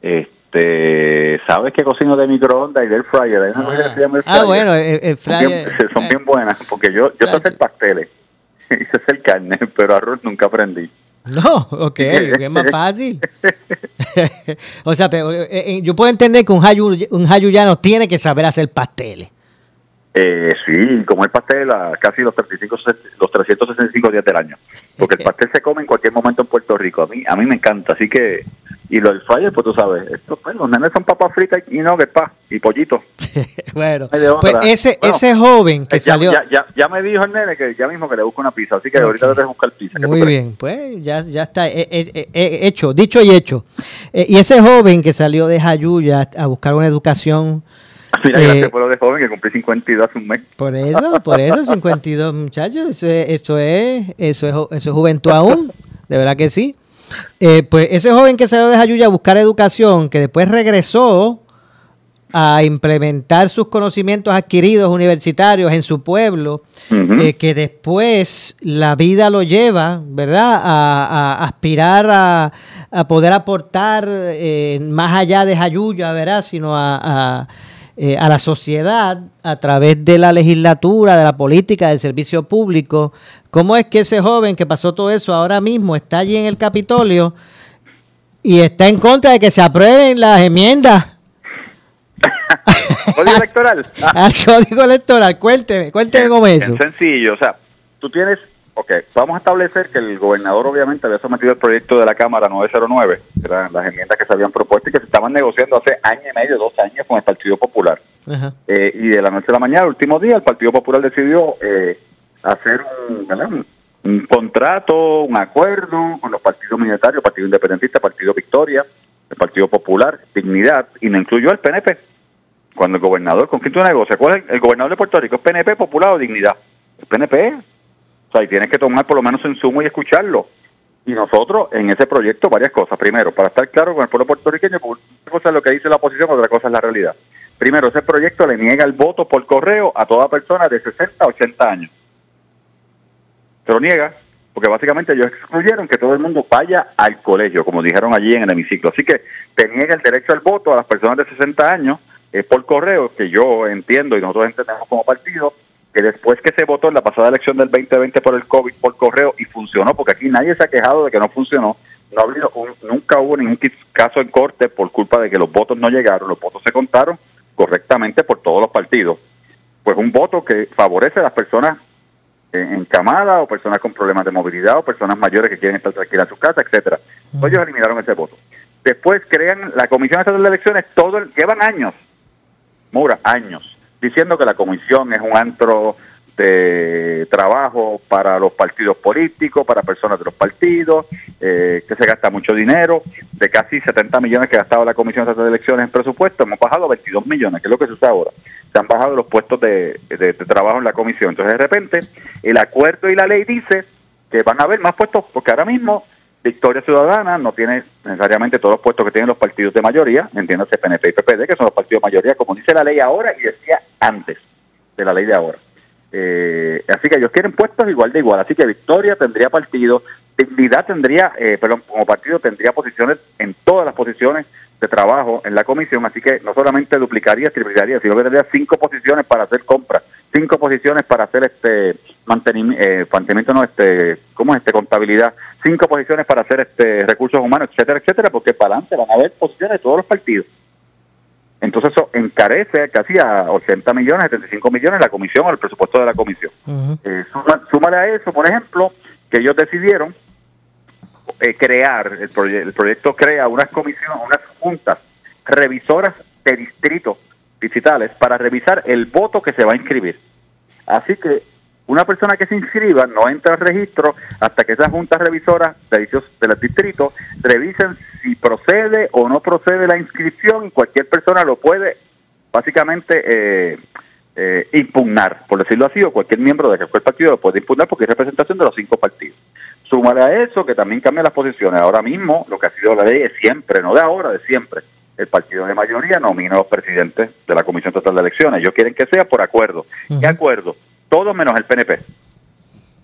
Este este, sabes que cocino de microondas y del fryer. ah, ah bueno, el, fryer. Son, bien, buenas, porque yo, yo sé hacer pasteles y sé hacer carne, pero arroz nunca aprendí. No, ok, es más fácil. o sea, pero, eh, eh, yo puedo entender que un, hayu, un hayuyano tiene que saber hacer pasteles. Eh, sí, como el pastel a casi los 35, los 365 días del año, porque el pastel se come en cualquier momento en Puerto Rico. A mí, a mí me encanta, así que Y lo del pues tú sabes, esto, pues, los nenes son papas fritas y no que pa, y pollito. bueno, pues ese, ese joven que eh, ya, salió... Ya, ya, me dijo el nene que ya mismo que le busco una pizza, así que ahorita le tengo que buscar pizza. Muy bien, pues ya, ya está hecho, dicho y hecho. y ese joven que salió de Jayuya a buscar una educación Mira, gracias eh, por lo de joven que cumplí 52 hace un mes. Por eso, por eso, 52 muchachos, eso es, eso es, eso es, eso es juventud aún, de verdad que sí. Eh, pues ese joven que salió de Jayuya a buscar educación, que después regresó a implementar sus conocimientos adquiridos universitarios en su pueblo, eh, que después la vida lo lleva, ¿verdad?, a, aspirar a, poder aportar más allá de Jayuya, ¿verdad?, sino a eh, a la sociedad a través de la legislatura, de la política, del servicio público. ¿Cómo es que ese joven que pasó todo eso ahora mismo está allí en el Capitolio y está en contra de que se aprueben las enmiendas? Código electoral. Al código electoral, cuénteme, cuénteme cómo es eso. Es sencillo, o sea, tú tienes Ok, vamos a establecer que el gobernador obviamente había sometido el proyecto de la Cámara 909, que eran las enmiendas que se habían propuesto y que se estaban negociando hace año y medio, dos años con el Partido Popular. Eh, y de la noche a la mañana, el último día, el Partido Popular decidió eh, hacer un, un, contrato, un acuerdo con los partidos minoritarios, Partido Independentista, Partido Victoria, el Partido Popular, Dignidad, y no incluyó el PNP. Cuando el gobernador, ¿con quién tú negocias? ¿Cuál es el, el gobernador de Puerto Rico? ¿Es PNP, Popular o Dignidad? El PNP o sea, y tienes que tomar por lo menos en sumo y escucharlo. Y nosotros en ese proyecto varias cosas. Primero, para estar claro con el pueblo puertorriqueño, una cosa es lo que dice la oposición, otra cosa es la realidad. Primero, ese proyecto le niega el voto por correo a toda persona de 60 a 80 años. Se lo niega, porque básicamente ellos excluyeron que todo el mundo vaya al colegio, como dijeron allí en el hemiciclo. Así que te niega el derecho al voto a las personas de 60 años eh, por correo, que yo entiendo y nosotros entendemos como partido, que después que se votó en la pasada elección del 2020 por el COVID por correo y funcionó, porque aquí nadie se ha quejado de que no funcionó, no nunca hubo ningún caso en corte por culpa de que los votos no llegaron, los votos se contaron correctamente por todos los partidos. Pues un voto que favorece a las personas encamadas o personas con problemas de movilidad o personas mayores que quieren estar tranquilas en su casa, etcétera. Pues ellos eliminaron ese voto. Después crean la Comisión Estatal de Elecciones, todo llevan años, Mura, años, diciendo que la comisión es un antro de trabajo para los partidos políticos, para personas de los partidos, eh, que se gasta mucho dinero, de casi 70 millones que gastaba la Comisión de Elecciones en presupuesto, hemos bajado a 22 millones, que es lo que se usa ahora. Se han bajado los puestos de, de trabajo en la comisión. Entonces, de repente, el acuerdo y la ley dice que van a haber más puestos, porque ahora mismo Victoria Ciudadana no tiene necesariamente todos los puestos que tienen los partidos de mayoría, entiéndase PNP y PPD, que son los partidos de mayoría, como dice la ley ahora y decía antes de la ley de ahora. Eh, así que ellos quieren puestos igual de igual. Así que Victoria tendría partido, Dignidad tendría, eh, perdón, como partido tendría posiciones en todas las posiciones de trabajo en la comisión. Así que no solamente duplicaría, triplicaría, sino que tendría cinco posiciones para hacer compras, cinco posiciones para hacer este mantenimiento, eh, mantenimiento no, este, ¿cómo es este? Contabilidad, cinco posiciones para hacer este recursos humanos, etcétera, etcétera, porque para adelante van a haber posiciones de todos los partidos. Entonces eso encarece casi a 80 millones, 75 millones la comisión o el presupuesto de la comisión. Eh, súmale a eso, por ejemplo, que ellos decidieron eh, crear, el, el proyecto crea unas comisiones, unas juntas revisoras de distritos digitales para revisar el voto que se va a inscribir. Así que una persona que se inscriba no entra al registro hasta que esas juntas revisoras de los distritos revisen si procede o no procede la inscripción y cualquier persona lo puede básicamente eh, eh, impugnar, por decirlo así, o cualquier miembro de cualquier partido lo puede impugnar porque es representación de los cinco partidos. Súmale a eso que también cambia las posiciones. Ahora mismo, lo que ha sido la ley es siempre, no de ahora, de siempre. El partido de mayoría nomina a los presidentes de la Comisión Total de Elecciones. Ellos quieren que sea por acuerdo. ¿Qué acuerdo? todo menos el PNP.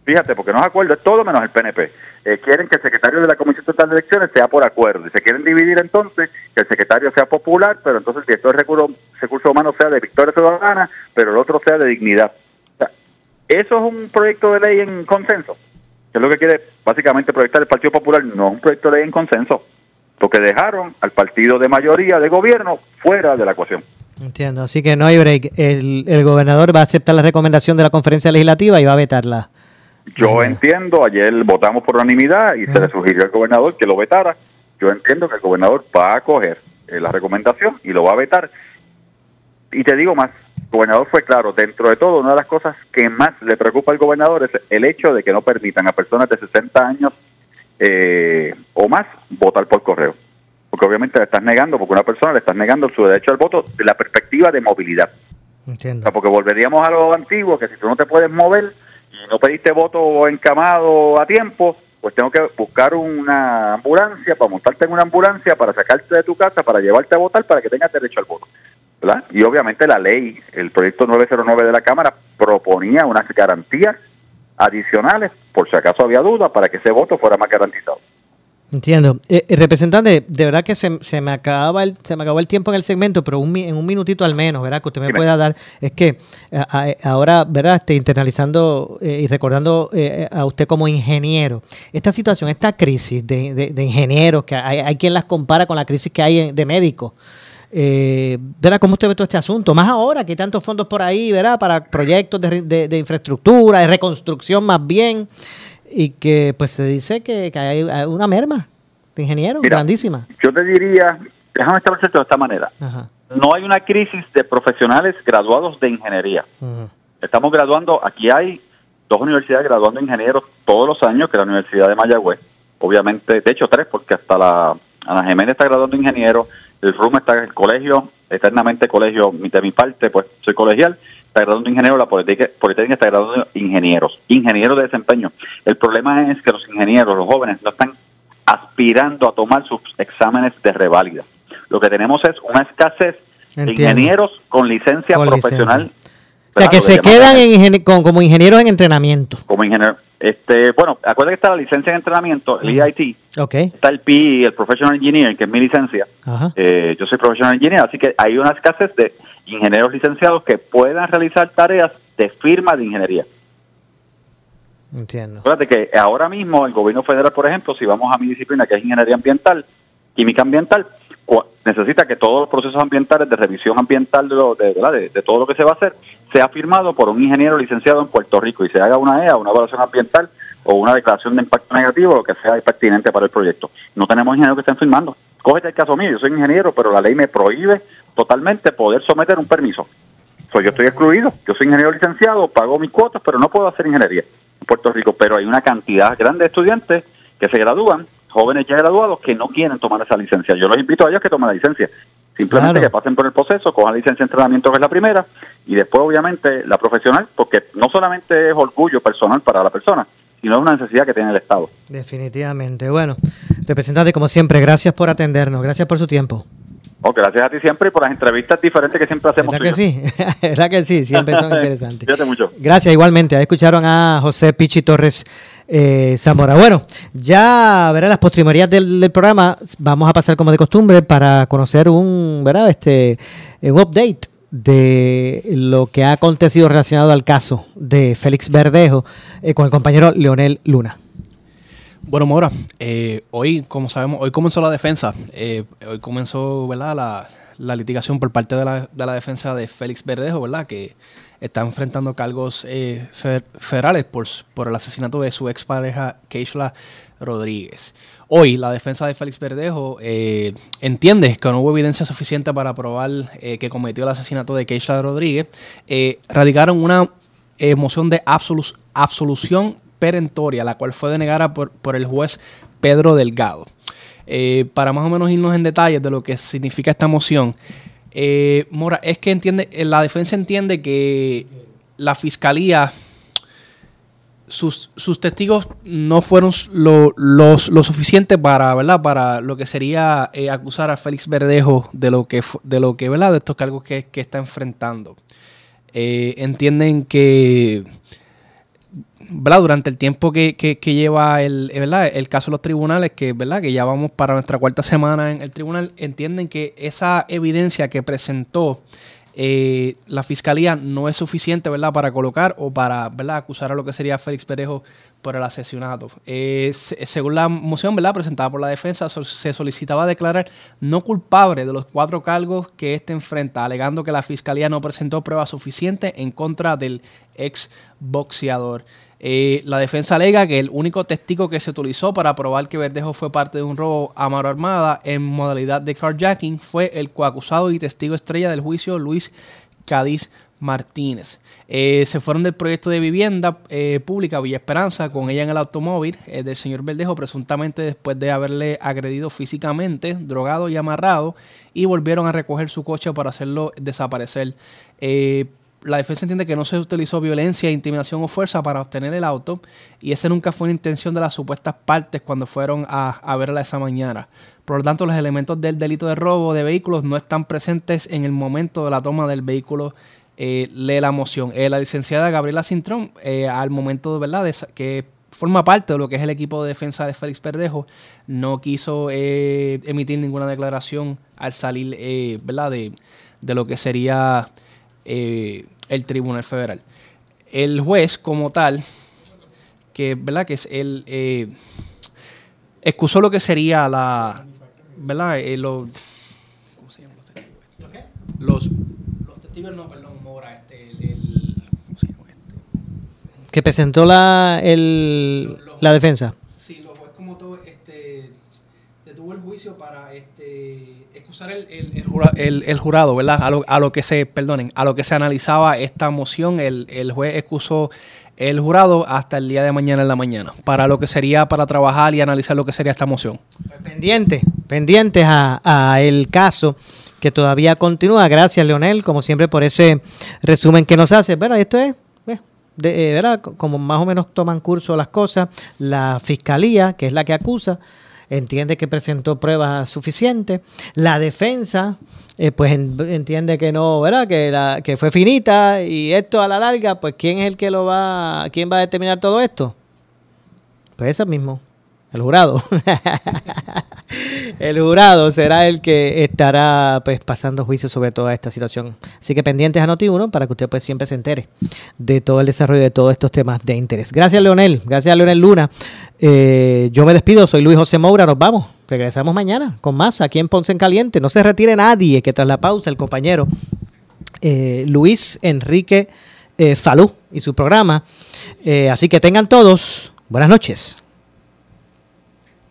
Fíjate, porque no es acuerdo, es todo menos el PNP. Eh, quieren que el secretario de la Comisión Total de Elecciones sea por acuerdo. Y se quieren dividir entonces que el secretario sea popular, pero entonces el director de recursos, recursos humanos sea de Victoria Ciudadana, pero el otro sea de dignidad. eso es un proyecto de ley en consenso. Que es lo que quiere básicamente proyectar el Partido Popular. No es un proyecto de ley en consenso. Porque dejaron al partido de mayoría de gobierno fuera de la ecuación. Entiendo, así que no hay break. El, el gobernador va a aceptar la recomendación de la conferencia legislativa y va a vetarla. Yo entiendo, ayer votamos por unanimidad y se le sugirió al gobernador que lo vetara yo entiendo que el gobernador va a coger eh, la recomendación y lo va a vetar. Y te digo más, el gobernador fue claro, dentro de todo, una de las cosas que más le preocupa al gobernador es el hecho de que no permitan a personas de 60 años eh, o más votar por correo. Porque obviamente le estás negando, porque una persona le estás negando su derecho al voto de la perspectiva de movilidad. Entiendo. porque volveríamos a lo antiguo, que si tú no te puedes mover y no pediste voto encamado a tiempo, pues tengo que buscar una ambulancia para montarte en una ambulancia, para sacarte de tu casa, para llevarte a votar, para que tengas derecho al voto. ¿verdad? Y obviamente la ley, el proyecto 909 de la Cámara, proponía unas garantías adicionales, por si acaso había duda, para que ese voto fuera más garantizado. Entiendo. Eh, eh, representante, de verdad que se, se, me acaba el, se me acabó el tiempo en el segmento, pero un, en un minutito al menos, ¿verdad? Que usted me pueda dar. Es que eh, ahora, ¿verdad? Este, internalizando y recordando a usted como ingeniero, esta situación, esta crisis de, de, ingenieros, que hay, hay, quien las compara con la crisis que hay de médicos. Eh, ¿verdad? ¿Cómo usted ve todo este asunto? Más ahora que hay tantos fondos por ahí, ¿verdad? Para proyectos de, de, de infraestructura, de reconstrucción más bien y que pues se dice que, hay una merma de ingenieros grandísima. Yo te diría, déjame establecer de esta manera. No hay una crisis de profesionales graduados de ingeniería. Estamos graduando, aquí hay dos universidades graduando ingenieros todos los años, que es la Universidad de Mayagüez, obviamente, de hecho tres, porque hasta la Ana Jiménez está graduando ingeniero, el RUM está en el colegio, eternamente colegio, de mi parte, pues soy colegial, está graduando ingeniero, la Politécnica, está graduando ingenieros, ingenieros de desempeño. El problema es que los ingenieros, los jóvenes, no están aspirando a tomar sus exámenes de reválida. Lo que tenemos es una escasez de ingenieros con licencia profesional. O sea, que se quedan en, como ingenieros en entrenamiento. Como ingeniero. Este, bueno, acuérdate que está la licencia de entrenamiento, el EIT. Okay. Está el PI, el Professional Engineer, que es mi licencia. Eh, yo soy Professional Engineer, así que hay una escasez de ingenieros licenciados que puedan realizar tareas de firma de ingeniería. Entiendo. Acuérdate que ahora mismo el gobierno federal, por ejemplo, si vamos a mi disciplina, que es ingeniería ambiental, química ambiental, necesita que todos los procesos ambientales de revisión ambiental de, de, todo lo que se va a hacer sea firmado por un ingeniero licenciado en Puerto Rico y se haga una EA, una evaluación ambiental o una declaración de impacto negativo, lo que sea pertinente para el proyecto. No tenemos ingenieros que estén firmando. Cógete el caso mío, yo soy ingeniero, pero la ley me prohíbe totalmente poder someter un permiso. So, yo estoy excluido, yo soy ingeniero licenciado, pago mis cuotas, pero no puedo hacer ingeniería en Puerto Rico. Pero hay una cantidad grande de estudiantes que se gradúan jóvenes ya graduados que no quieren tomar esa licencia. Yo los invito a ellos que tomen la licencia. Simplemente que pasen por el proceso, cojan la licencia de entrenamiento que es la primera y después obviamente la profesional, porque no solamente es orgullo personal para la persona, sino es una necesidad que tiene el Estado. Definitivamente. Bueno, representante, como siempre, gracias por atendernos, gracias por su tiempo. Oh, gracias a ti siempre y por las entrevistas diferentes que siempre hacemos. ¿Verdad que sí? ¿Verdad que sí? Siempre son interesantes. Mucho. Gracias, igualmente. Ahí escucharon a José Pichi Torres eh, Zamora. Bueno, ya verá las postrimerías del, programa. Vamos a pasar como de costumbre para conocer un, ¿verdad? Este, un update de lo que ha acontecido relacionado al caso de Félix Verdejo eh, con el compañero Leonel Luna. Bueno, Mora, eh, hoy, como sabemos, hoy comenzó la defensa. Eh, hoy comenzó, ¿verdad? La, litigación por parte de la, de la defensa de Félix Verdejo, ¿verdad? Que está enfrentando cargos eh, federales por, el asesinato de su expareja Keishla Rodríguez. Hoy la defensa de Félix Verdejo entiende que no hubo evidencia suficiente para probar que cometió el asesinato de Keishla Rodríguez. radicaron una moción de absolución perentoria, la cual fue denegada por, por el juez Pedro Delgado. para más o menos irnos en detalles de lo que significa esta moción, eh, Mora, es que entiende, eh, la defensa entiende que la fiscalía, sus, testigos no fueron lo, los, lo suficiente para, ¿verdad? Para lo que sería eh, acusar a Félix Verdejo de lo que, de lo que, ¿verdad? De estos cargos que, está enfrentando. entienden que durante el tiempo que, lleva el, eh, el caso de los tribunales, que, ¿verdad? que ya vamos para nuestra cuarta semana en el tribunal, entienden que esa evidencia que presentó eh, la fiscalía no es suficiente ¿verdad? para colocar o para ¿verdad? acusar a lo que sería Félix Perejo por el asesinato. según la moción ¿verdad? presentada por la defensa, se solicitaba declarar no culpable de los cuatro cargos que éste enfrenta, alegando que la fiscalía no presentó pruebas suficientes en contra del ex boxeador. Eh, la defensa alega que el único testigo que se utilizó para probar que Verdejo fue parte de un robo a mano armada en modalidad de carjacking fue el coacusado y testigo estrella del juicio Luis Cádiz Martínez. Eh, se fueron del proyecto de vivienda eh, pública Villa Esperanza con ella en el automóvil del señor Verdejo, presuntamente después de haberle agredido físicamente, drogado y amarrado, y volvieron a recoger su coche para hacerlo desaparecer la defensa entiende que no se utilizó violencia, intimidación o fuerza para obtener el auto y esa nunca fue una intención de las supuestas partes cuando fueron a, verla esa mañana. Por lo tanto, los elementos del delito de robo de vehículos no están presentes en el momento de la toma del vehículo eh, lee la moción. Eh, la licenciada Gabriela Cintrón, eh, al momento de verdad que forma parte de lo que es el equipo de defensa de Félix Perdejo, no quiso emitir ninguna declaración al salir. De, de lo que sería el Tribunal Federal. El juez como tal, que, ¿verdad? que es el... Eh, excusó lo que sería la... ¿Verdad? Eh, ¿Cómo se llaman los testigos? Los, los testigos, no, perdón, Mora, este, el, ¿cómo se llama este? Que presentó la, el, la defensa. Sí, los juez como todo, este, detuvo el juicio para este excusar el, el, el, jurado, ¿verdad? A lo, a lo, que se, perdonen, a lo que se analizaba esta moción, el, juez excusó el jurado hasta el día de mañana en la mañana, para lo que sería para trabajar y analizar lo que sería esta moción. Pues pendiente, pendientes a, el caso que todavía continúa. Gracias, Leonel, como siempre, por ese resumen que nos hace. Bueno, esto es eh, de, eh, ¿verdad? Como más o menos toman curso las cosas, la fiscalía, que es la que acusa, entiende que presentó pruebas suficientes. La defensa, eh, pues entiende que no, ¿verdad? Que, la, que fue finita y esto a la larga, pues ¿quién es el que lo va, quién va a determinar todo esto? Pues ese mismo, el jurado. el jurado será el que estará pues pasando juicio sobre toda esta situación. Así que pendientes a Noti1 para que usted pues siempre se entere de todo el desarrollo de todos estos temas de interés. Gracias Leonel, gracias Leonel Luna. Eh, yo me despido, soy Luis José Moura, nos vamos. Regresamos mañana con más aquí en Ponce en Caliente. No se retire nadie, que tras la pausa el compañero eh, Luis Enrique eh, Falú y su programa. así que tengan todos buenas noches.